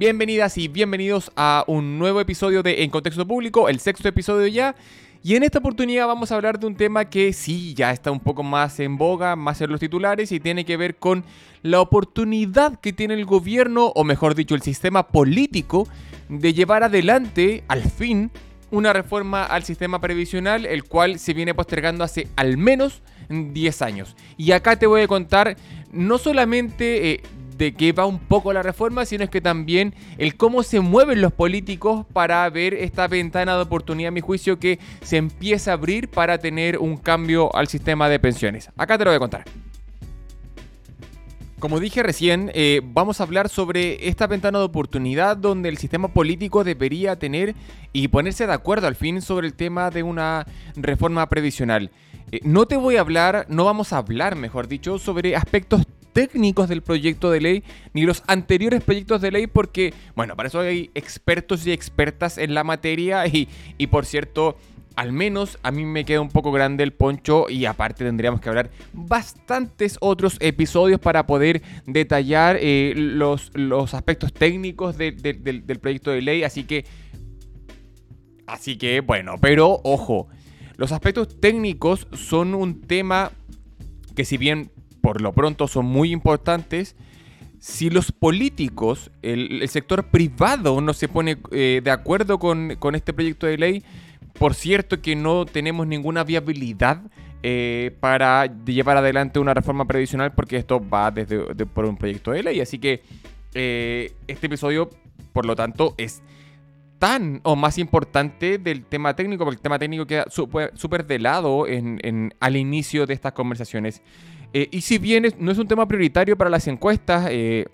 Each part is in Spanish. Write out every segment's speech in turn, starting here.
Bienvenidas y bienvenidos a un nuevo episodio de En Contexto Público, el sexto episodio ya. Y en esta oportunidad vamos a hablar de un tema que sí, ya está un poco más en boga, más en los titulares y tiene que ver con la oportunidad que tiene el gobierno, o mejor dicho, el sistema político, de llevar adelante, al fin, una reforma al sistema previsional, el cual se viene postergando hace al menos 10 años. Y acá te voy a contar no solamente eh, de qué va un poco la reforma, sino es que también el cómo se mueven los políticos para ver esta ventana de oportunidad, a mi juicio, que se empieza a abrir para tener un cambio al sistema de pensiones. Acá te lo voy a contar. Como dije recién, eh, vamos a hablar sobre esta ventana de oportunidad donde el sistema político debería tener y ponerse de acuerdo al fin sobre el tema de una reforma previsional. Eh, no te voy a hablar, no vamos a hablar, mejor dicho, sobre aspectos técnicos del proyecto de ley ni los anteriores proyectos de ley porque, bueno, para eso hay expertos y expertas en la materia y, y por cierto, al menos a mí me queda un poco grande el poncho y aparte tendríamos que hablar bastantes otros episodios para poder detallar eh, los, los, aspectos técnicos del, proyecto de ley. Así que, así que bueno, pero ojo, los aspectos técnicos son un tema que si bien por lo pronto son muy importantes, si los políticos, el, sector privado no se pone eh, de acuerdo con, este proyecto de ley, por cierto que no tenemos ninguna viabilidad eh, para llevar adelante una reforma previsional porque esto va desde por un proyecto de ley. Así que eh, este episodio, por lo tanto, es tan o más importante del tema técnico, porque el tema técnico queda súper de lado al inicio de estas conversaciones. Eh, y si bien no es un tema prioritario para las encuestas, eh,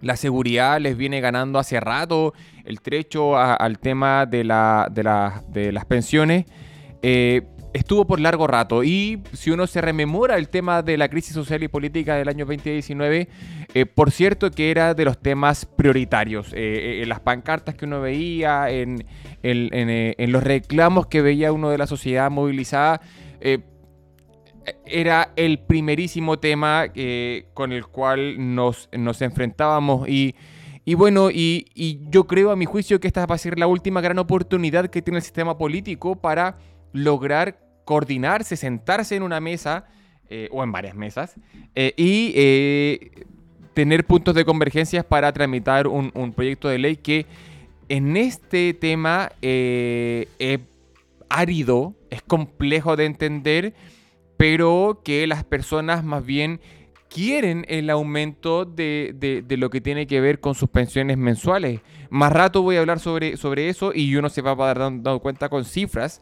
la seguridad les viene ganando hace rato el trecho al tema de, la, de, las pensiones. Eh, estuvo por largo rato y si uno se rememora el tema de la crisis social y política del año 2019, por cierto que era de los temas prioritarios. en las pancartas que uno veía, en, los reclamos que veía uno de la sociedad movilizada, era el primerísimo tema eh, con el cual nos, nos enfrentábamos. Y, y bueno, y, yo creo a mi juicio que esta va a ser la última gran oportunidad que tiene el sistema político para lograr coordinarse, sentarse en una mesa eh, o en varias mesas eh, y tener puntos de convergencia para tramitar un, un, proyecto de ley que en este tema es árido, es complejo de entender pero que las personas más bien quieren el aumento de, lo que tiene que ver con sus pensiones mensuales. Más rato voy a hablar sobre, sobre eso y uno se va a dar dando cuenta con cifras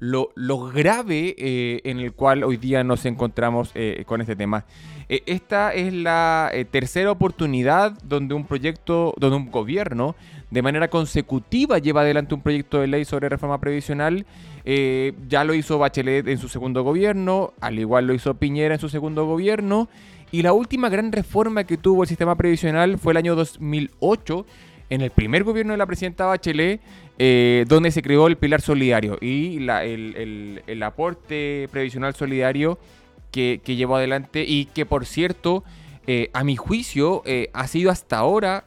lo, grave eh, en el cual hoy día nos encontramos eh, con este tema. Eh, esta es la tercera oportunidad donde un proyecto, donde un gobierno de manera consecutiva lleva adelante un proyecto de ley sobre reforma previsional. ya lo hizo Bachelet en su segundo gobierno, al igual lo hizo Piñera en su segundo gobierno. Y la última gran reforma que tuvo el sistema previsional fue el año 2008 en el primer gobierno de la presidenta Bachelet, eh, donde se creó el pilar solidario y el, aporte previsional solidario que, llevó adelante y que por cierto, eh, a mi juicio, eh, ha sido hasta ahora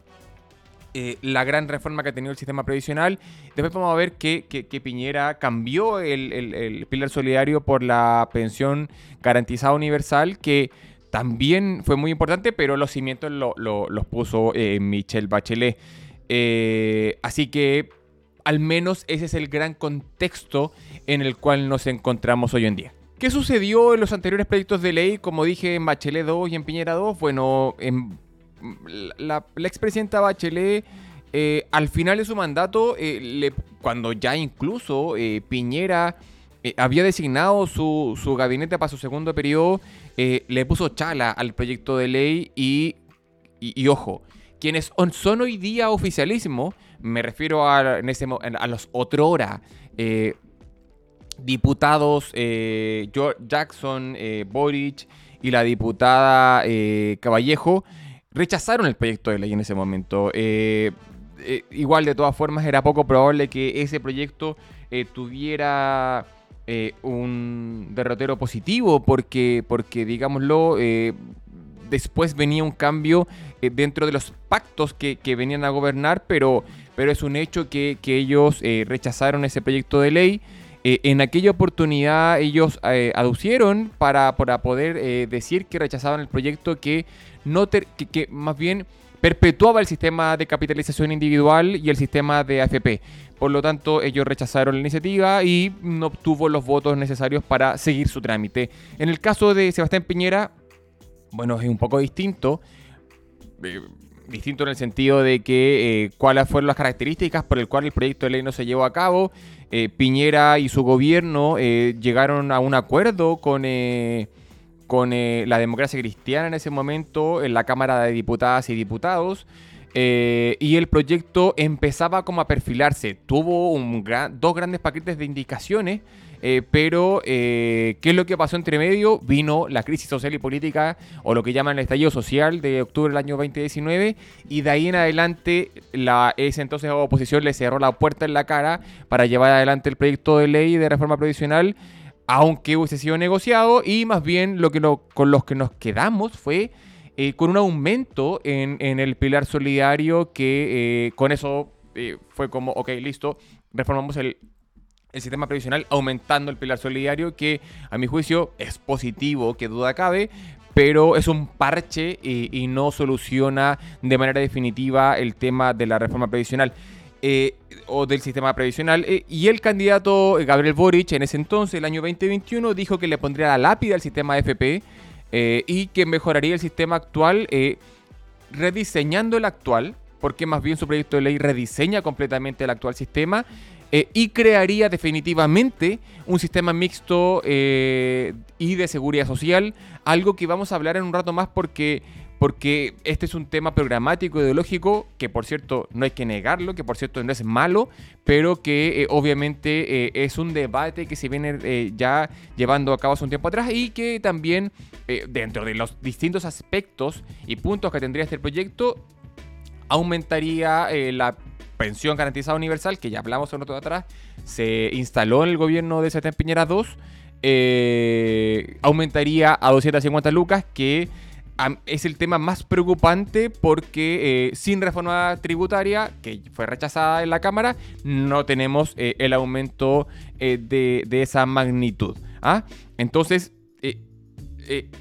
la gran reforma que ha tenido el sistema previsional. Después vamos a ver que, Piñera cambió el, pilar solidario por la pensión garantizada universal, que también fue muy importante, pero los cimientos los puso Michelle Bachelet. Eh, así que al menos ese es el gran contexto en el cual nos encontramos hoy en día. ¿Qué sucedió en los anteriores proyectos de ley? Como dije en Bachelet 2 y en Piñera 2, bueno, en la, expresidenta Bachelet eh, al final de su mandato, eh, cuando ya incluso Piñera había designado su, gabinete para su segundo periodo, le puso chala al proyecto de ley y, y ojo, quienes son hoy día oficialismo, me refiero a, los otrora eh, diputados eh, Jackson, eh, Boric y la diputada Caballejo, rechazaron el proyecto de ley en ese momento. igual, de todas formas, era poco probable que ese proyecto tuviera un derrotero positivo, porque, porque digámoslo, después venía un cambio dentro de los pactos que, venían a gobernar, pero, pero es un hecho que, ellos rechazaron ese proyecto de ley. en aquella oportunidad ellos aducieron para, para poder decir que rechazaban el proyecto que, no que, que más bien perpetuaba el sistema de capitalización individual y el sistema de AFP. Por lo tanto, ellos rechazaron la iniciativa y no obtuvo los votos necesarios para seguir su trámite. En el caso de Sebastián Piñera, bueno, es un poco distinto. Eh, distinto en el sentido de que eh, cuáles fueron las características por el cual el proyecto de ley no se llevó a cabo. Eh, Piñera y su gobierno llegaron a un acuerdo con con la democracia cristiana en ese momento en la Cámara de Diputadas y Diputados. Eh, y el proyecto empezaba como a perfilarse. Tuvo un dos grandes paquetes de indicaciones, eh, pero ¿qué es lo que pasó entre medio? Vino la crisis social y política, o lo que llaman el estallido social de octubre del año 2019, y de ahí en adelante la, ese entonces oposición le cerró la puerta en la cara para llevar adelante el proyecto de ley de reforma provisional aunque hubiese sido negociado, y más bien lo que con los que nos quedamos fue eh, con un aumento en, el pilar solidario que eh, con eso eh, fue como, ok, listo, reformamos el, sistema previsional aumentando el pilar solidario, que a mi juicio es positivo, que duda cabe, pero es un parche y no soluciona de manera definitiva el tema de la reforma previsional. O del sistema previsional. Y el candidato Gabriel Boric, en ese entonces, el año 2021, dijo que le pondría la lápida al sistema FP y que mejoraría el sistema actual rediseñando el actual, porque más bien su proyecto de ley rediseña completamente el actual sistema. y crearía definitivamente un sistema mixto y de seguridad social, algo que vamos a hablar en un rato más porque porque este es un tema programático ideológico que por cierto no hay que negarlo, que por cierto no es malo, pero que eh, obviamente eh, es un debate que se viene eh, ya llevando a cabo hace un tiempo atrás y que también dentro de los distintos aspectos y puntos que tendría este proyecto aumentaría la pensión garantizada universal, que ya hablamos otro de atrás, se instaló en el gobierno de Sebastián Piñera 2, aumentaría a 250 lucas, que es el tema más preocupante porque eh, sin reforma tributaria, que fue rechazada en la Cámara, no tenemos eh, el aumento eh, de, esa magnitud. ¿ah? Entonces,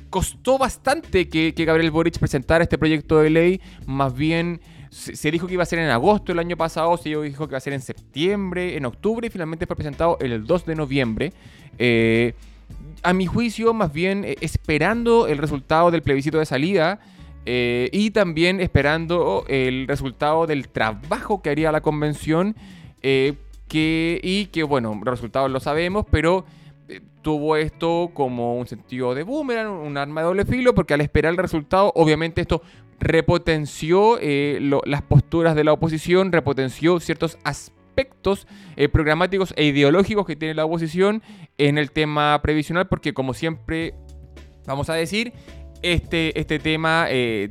costó bastante que, Gabriel Boric presentara este proyecto de ley, más bien... Se, dijo que iba a ser en agosto el año pasado, se dijo que iba a ser en septiembre, en octubre y finalmente fue presentado el 2 de noviembre a mi juicio, más bien eh, esperando el resultado del plebiscito de salida eh, y también esperando el resultado del trabajo que haría la convención. Eh, que, y que, bueno, resultados lo sabemos, pero tuvo esto como un sentido de boomerang, un arma de doble filo, porque al esperar el resultado, obviamente esto repotenció las posturas de la oposición, repotenció ciertos aspectos aspectos eh, programáticos e ideológicos que tiene la oposición en el tema previsional, porque como siempre vamos a decir, este, este tema eh,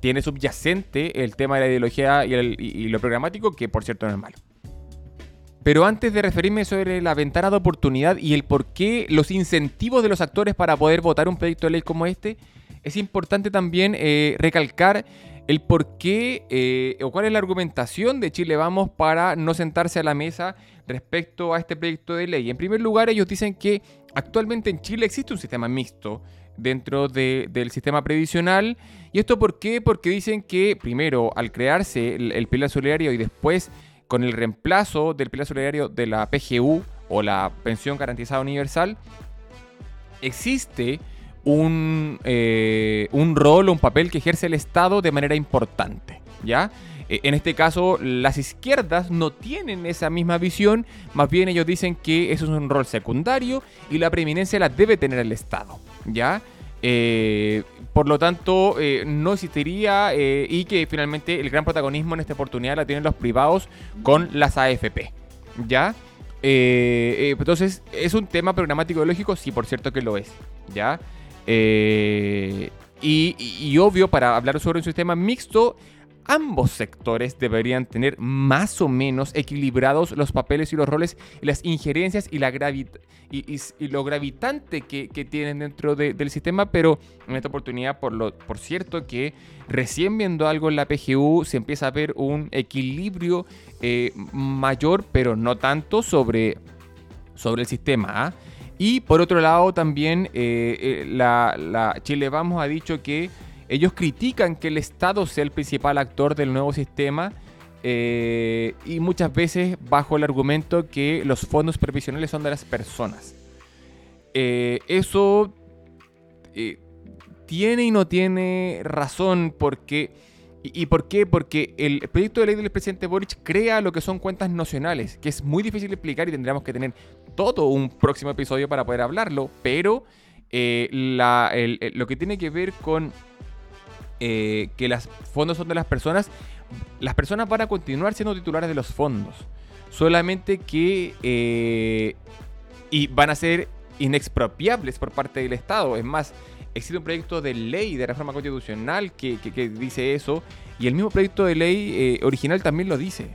tiene subyacente el tema de la ideología y, lo programático, que por cierto no es malo. Pero antes de referirme sobre la ventana de oportunidad y el por qué los incentivos de los actores para poder votar un proyecto de ley como este, es importante también eh, recalcar el por qué eh, o cuál es la argumentación de Chile Vamos para no sentarse a la mesa respecto a este proyecto de ley. En primer lugar, ellos dicen que actualmente en Chile existe un sistema mixto dentro del sistema previsional. ¿Y esto por qué? Porque dicen que primero, al crearse el, pilar solidario y después con el reemplazo del pilar solidario de la PGU o la pensión garantizada universal, existe un, eh, un rol o un papel que ejerce el Estado de manera importante, ¿ya? Eh, en este caso, las izquierdas no tienen esa misma visión, más bien ellos dicen que eso es un rol secundario y la preeminencia la debe tener el Estado, ¿ya? Eh, por lo tanto, no existiría y que finalmente el gran protagonismo en esta oportunidad la tienen los privados con las AFP, ¿ya? entonces, ¿es un tema programático lógico? Sí, por cierto que lo es, ¿ya? Eh, y, obvio, para hablar sobre un sistema mixto, ambos sectores deberían tener más o menos equilibrados los papeles y los roles las injerencias y, la y, lo gravitante que, tienen dentro del sistema, pero en esta oportunidad, por, lo, por cierto, que recién viendo algo en la PGU se empieza a ver un equilibrio eh, mayor, pero no tanto sobre, sobre el sistema. ¿ah? Y por otro lado, también eh, eh, la, Chile Vamos ha dicho que ellos critican que el Estado sea el principal actor del nuevo sistema eh, y muchas veces bajo el argumento que los fondos previsionales son de las personas. Eso tiene y no tiene razón porque... ¿Y, por qué? Porque el proyecto de ley del presidente Boric crea lo que son cuentas nacionales, que es muy difícil de explicar y tendríamos que tener todo un próximo episodio para poder hablarlo, pero lo que tiene que ver con eh, que los fondos son de las personas, las personas van a continuar siendo titulares de los fondos. Solamente que... Eh, y van a ser inexpropiables por parte del Estado. Es más, existe un proyecto de ley de reforma constitucional que, dice eso. Y el mismo proyecto de ley eh, original también lo dice.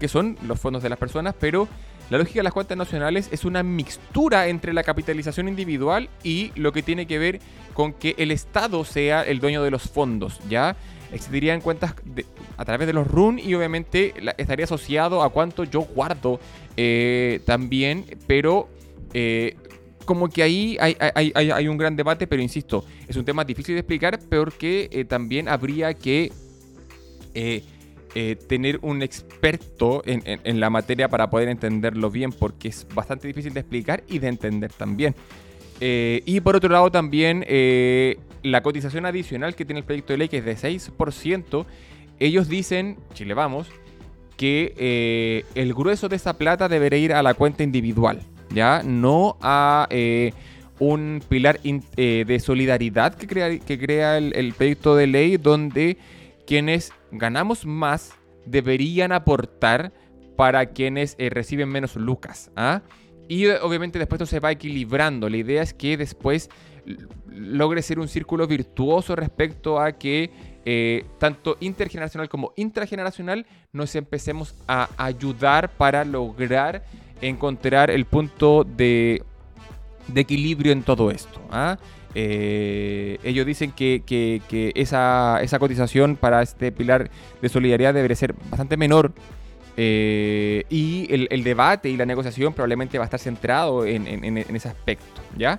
Que son los fondos de las personas, pero la lógica de las cuentas nacionales es una mixtura entre la capitalización individual y lo que tiene que ver con que el Estado sea el dueño de los fondos, ¿ya? Existirían cuentas a través de los RUN y obviamente estaría asociado a cuánto yo guardo eh, también, pero eh, como que ahí hay, un gran debate, pero insisto, es un tema difícil de explicar porque eh, también habría que eh, tener un experto en, la materia para poder entenderlo bien, porque es bastante difícil de explicar y de entender también. Eh, y por otro lado también eh, la cotización adicional que tiene el proyecto de ley, que es de 6%, ellos dicen, Chile vamos, que el grueso de esa plata debería ir a la cuenta individual, ¿ya? No a un pilar de solidaridad que crea, que crea el proyecto de ley donde quienes ganamos más deberían aportar para quienes eh, reciben menos lucas. ¿ah? Y eh, obviamente después esto se va equilibrando. La idea es que después logre ser un círculo virtuoso respecto a que eh, tanto intergeneracional como intrageneracional nos empecemos a ayudar para lograr encontrar el punto de, de equilibrio en todo esto. ¿ah? Eh, ellos dicen que, esa, cotización para este pilar de solidaridad debería ser bastante menor. Eh, y el, debate y la negociación probablemente va a estar centrado en, ese aspecto, ¿ya?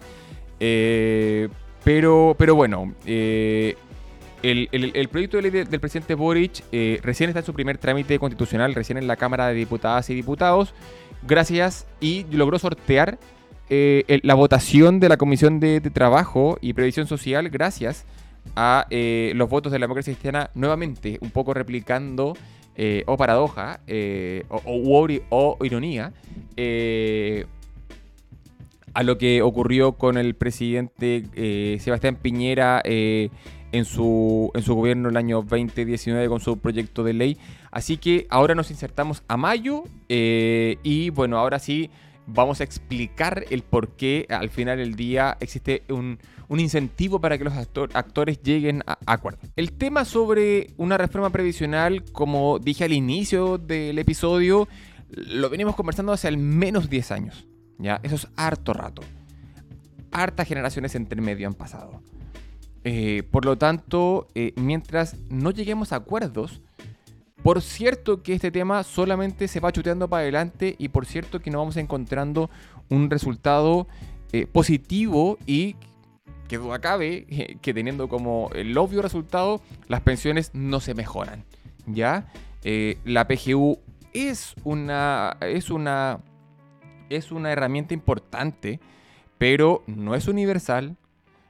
Eh, pero, pero bueno, el, proyecto de ley del presidente Boric recién está en su primer trámite constitucional, recién en la Cámara de Diputadas y Diputados, gracias y logró sortear eh, la votación de la Comisión de, Trabajo y Previsión Social gracias a eh, los votos de la democracia cristiana nuevamente, un poco replicando eh, o paradoja o, o, ironía a lo que ocurrió con el presidente Sebastián Piñera en su, en su gobierno el año 2019 con su proyecto de ley. Así que ahora nos insertamos a mayo y bueno, ahora sí vamos a explicar el por qué al final del día existe un, incentivo para que los actores lleguen a, acuerdo. El tema sobre una reforma previsional, como dije al inicio del episodio, lo venimos conversando hace al menos 10 años. ¿ya? Eso es harto rato. Hartas generaciones entre medio han pasado. Eh, por lo tanto, eh, mientras no lleguemos a acuerdos, por cierto que este tema solamente se va chuteando para adelante y por cierto que no vamos encontrando un resultado eh, positivo y que duda cabe que teniendo como el obvio resultado las pensiones no se mejoran. ¿Ya? Eh, la PGU es una, es una, es una herramienta importante, pero no es universal,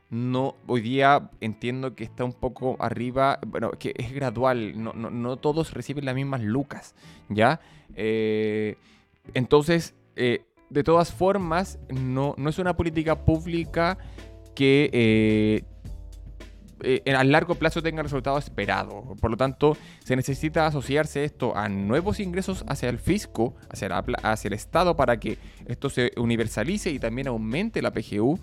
no, hoy día entiendo que está un poco arriba, bueno, que es gradual, no, no, todos reciben las mismas lucas, ¿ya? Eh, entonces, eh, de todas formas, no, no, es una política pública que eh, a largo plazo tenga el resultado esperado. Por lo tanto, se necesita asociarse esto a nuevos ingresos hacia el fisco, hacia, hacia el Estado, para que esto se universalice y también aumente la PGU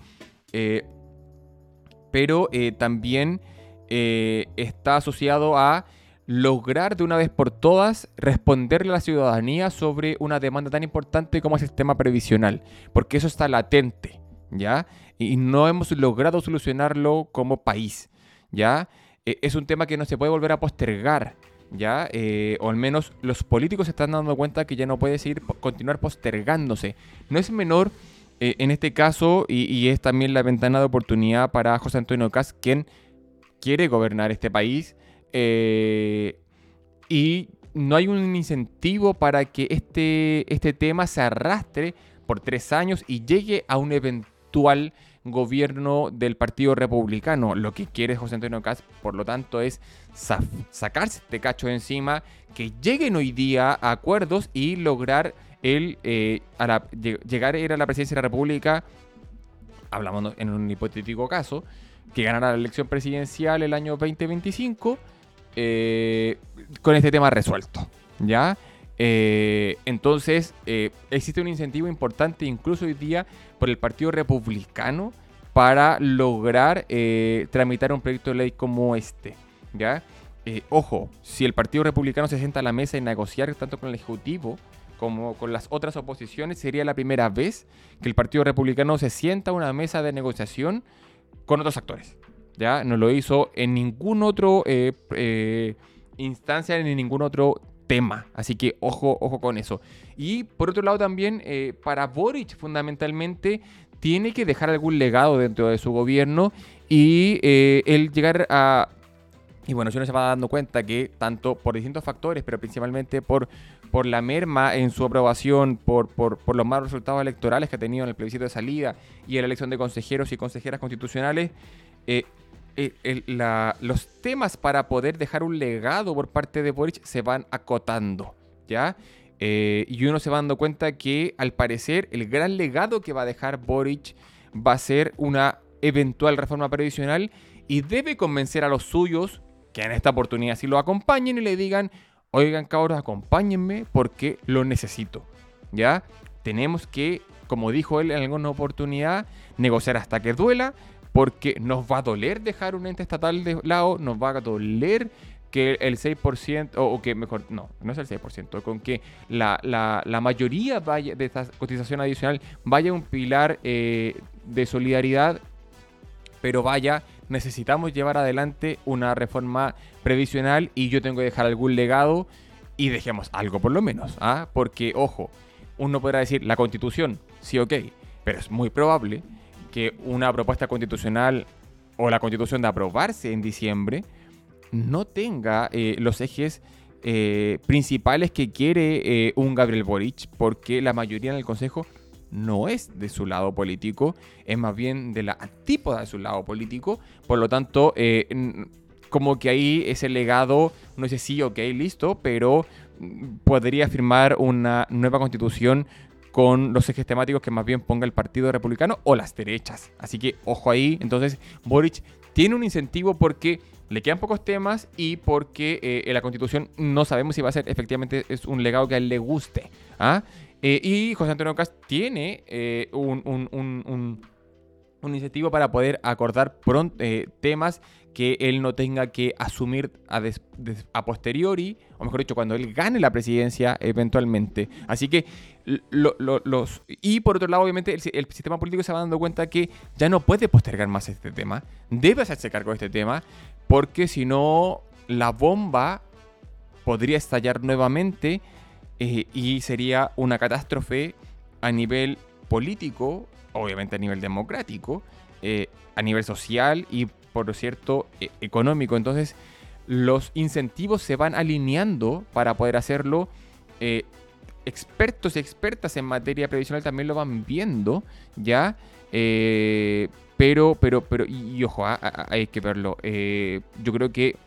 pero eh, también eh, está asociado a lograr de una vez por todas responderle a la ciudadanía sobre una demanda tan importante como el sistema previsional, porque eso está latente, ¿ya? Y no hemos logrado solucionarlo como país, ¿ya? E, es un tema que no se puede volver a postergar, ¿ya? Eh, o al menos los políticos se están dando cuenta que ya no puede seguir, continuar postergándose. No es menor eh, en este caso, y, es también la ventana de oportunidad para José Antonio Cas, quien quiere gobernar este país, eh, y no hay un incentivo para que este, este tema se arrastre por tres años y llegue a un eventual gobierno del Partido Republicano. Lo que quiere José Antonio Caz, por lo tanto, es sacarse este cacho de encima, que lleguen hoy día a acuerdos y lograr el, eh, llegar a ir a la presidencia de la República, hablamos en un hipotético caso, que ganara la elección presidencial el año 2025 eh, con este tema resuelto. ¿Ya? Eh, entonces, eh, existe un incentivo importante incluso hoy día por el Partido Republicano para lograr tramitar un proyecto de ley como este. ¿ya? ojo, si el Partido Republicano se sienta a la mesa y negociar tanto con el Ejecutivo como con las otras oposiciones, sería la primera vez que el Partido Republicano se sienta a una mesa de negociación con otros actores. ¿ya? No lo hizo en ningún otro eh, eh, instancia ni en ningún otro tema. Así que ojo, ojo con eso. Y por otro lado también, eh, para Boric fundamentalmente, tiene que dejar algún legado dentro de su gobierno y el llegar a... Y bueno, si uno se va dando cuenta que tanto por distintos factores, pero principalmente por, por la merma en su aprobación, por, por, por, los malos resultados electorales que ha tenido en el plebiscito de salida y en la elección de consejeros y consejeras constitucionales, eh, eh, los temas para poder dejar un legado por parte de Boric se van acotando, ¿ya? Eh, y uno se va dando cuenta que al parecer el gran legado que va a dejar Boric va a ser una eventual reforma previsional y debe convencer a los suyos que en esta oportunidad sí lo acompañen y le digan, oigan cabros, acompáñenme porque lo necesito, ¿ya? Tenemos que, como dijo él en alguna oportunidad, negociar hasta que duela, porque nos va a doler dejar un ente estatal de lado, nos va a doler que el 6%, o, que mejor, no, no es el 6%, con que la, mayoría vaya, de esta cotización adicional vaya un pilar eh, de solidaridad, pero vaya, necesitamos llevar adelante una reforma previsional y yo tengo que dejar algún legado y dejemos algo por lo menos, ¿ah? porque ojo, uno podrá decir la constitución, sí, ok, pero es muy probable que una propuesta constitucional o la constitución de aprobarse en diciembre no tenga eh, los ejes eh, principales que quiere eh, un Gabriel Boric, porque la mayoría en el Consejo no es de su lado político, es más bien de la antípoda de su lado político, por lo tanto, como que ahí ese legado, no sé si, ok, listo, pero mm, podría firmar una nueva constitución con los ejes temáticos que más bien ponga el Partido Republicano o las derechas. Así que ojo ahí. Entonces, Boric tiene un incentivo porque le quedan pocos temas y porque eh, la constitución no sabemos si va a ser efectivamente es un legado que a él le guste. ¿ah? Eh, y José Antonio Cast tiene eh, un, un, un, incentivo para poder acordar pronto, temas que él no tenga que asumir a, posteriori, o mejor dicho, cuando él gane la presidencia eventualmente. Así que, los, y por otro lado, obviamente, el, sistema político se va dando cuenta que ya no puede postergar más este tema, debe hacerse cargo de este tema, porque si no, la bomba podría estallar nuevamente eh, y sería una catástrofe a nivel político, obviamente a nivel democrático, eh, a nivel social y por cierto, e, económico. Entonces, los incentivos se van alineando para poder hacerlo. Eh, expertos y expertas en materia previsional también lo van viendo, ¿ya? Pero, pero, pero, y, ojo, ah, ah, ah, hay que verlo. Yo creo que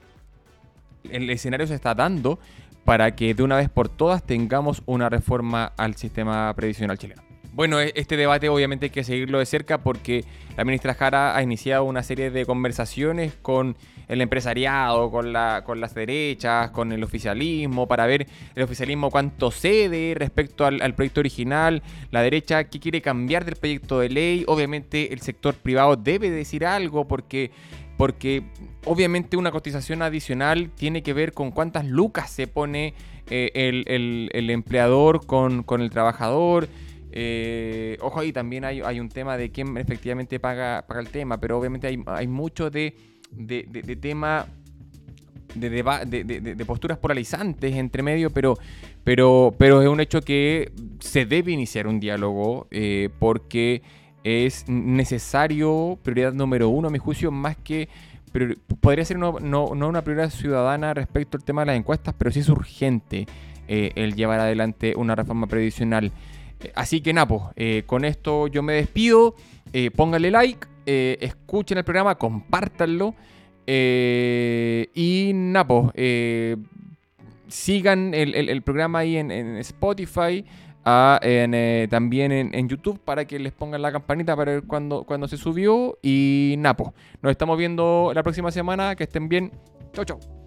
el escenario se está dando para que de una vez por todas tengamos una reforma al sistema previsional chileno. Bueno, e-, este debate obviamente hay que seguirlo de cerca porque la ministra Jara ha iniciado una serie de conversaciones con el empresariado, con, la, con las derechas, con el oficialismo, para ver el oficialismo cuánto cede respecto al, proyecto original, la derecha qué quiere cambiar del proyecto de ley, obviamente el sector privado debe decir algo porque porque obviamente una cotización adicional tiene que ver con cuántas lucas se pone eh, el, empleador con, con el trabajador. Eh, ojo, ahí también hay, un tema de quién efectivamente paga, paga el tema, pero obviamente hay, mucho de, tema de, posturas polarizantes entre medio, pero, pero, pero es un hecho que se debe iniciar un diálogo eh, porque es necesario, prioridad número uno a mi juicio, más que podría ser no, no, una prioridad ciudadana respecto al tema de las encuestas, pero sí es urgente eh, el llevar adelante una reforma previsional. Así que Napo, eh, con esto yo me despido. Eh, pónganle like, eh, escuchen el programa, compártanlo. y Napo, sigan el, programa ahí en, Spotify. Ah, también en, YouTube para que les pongan la campanita para ver cuando, cuando se subió. Y Napo, nos estamos viendo la próxima semana. Que estén bien. Chau, chau.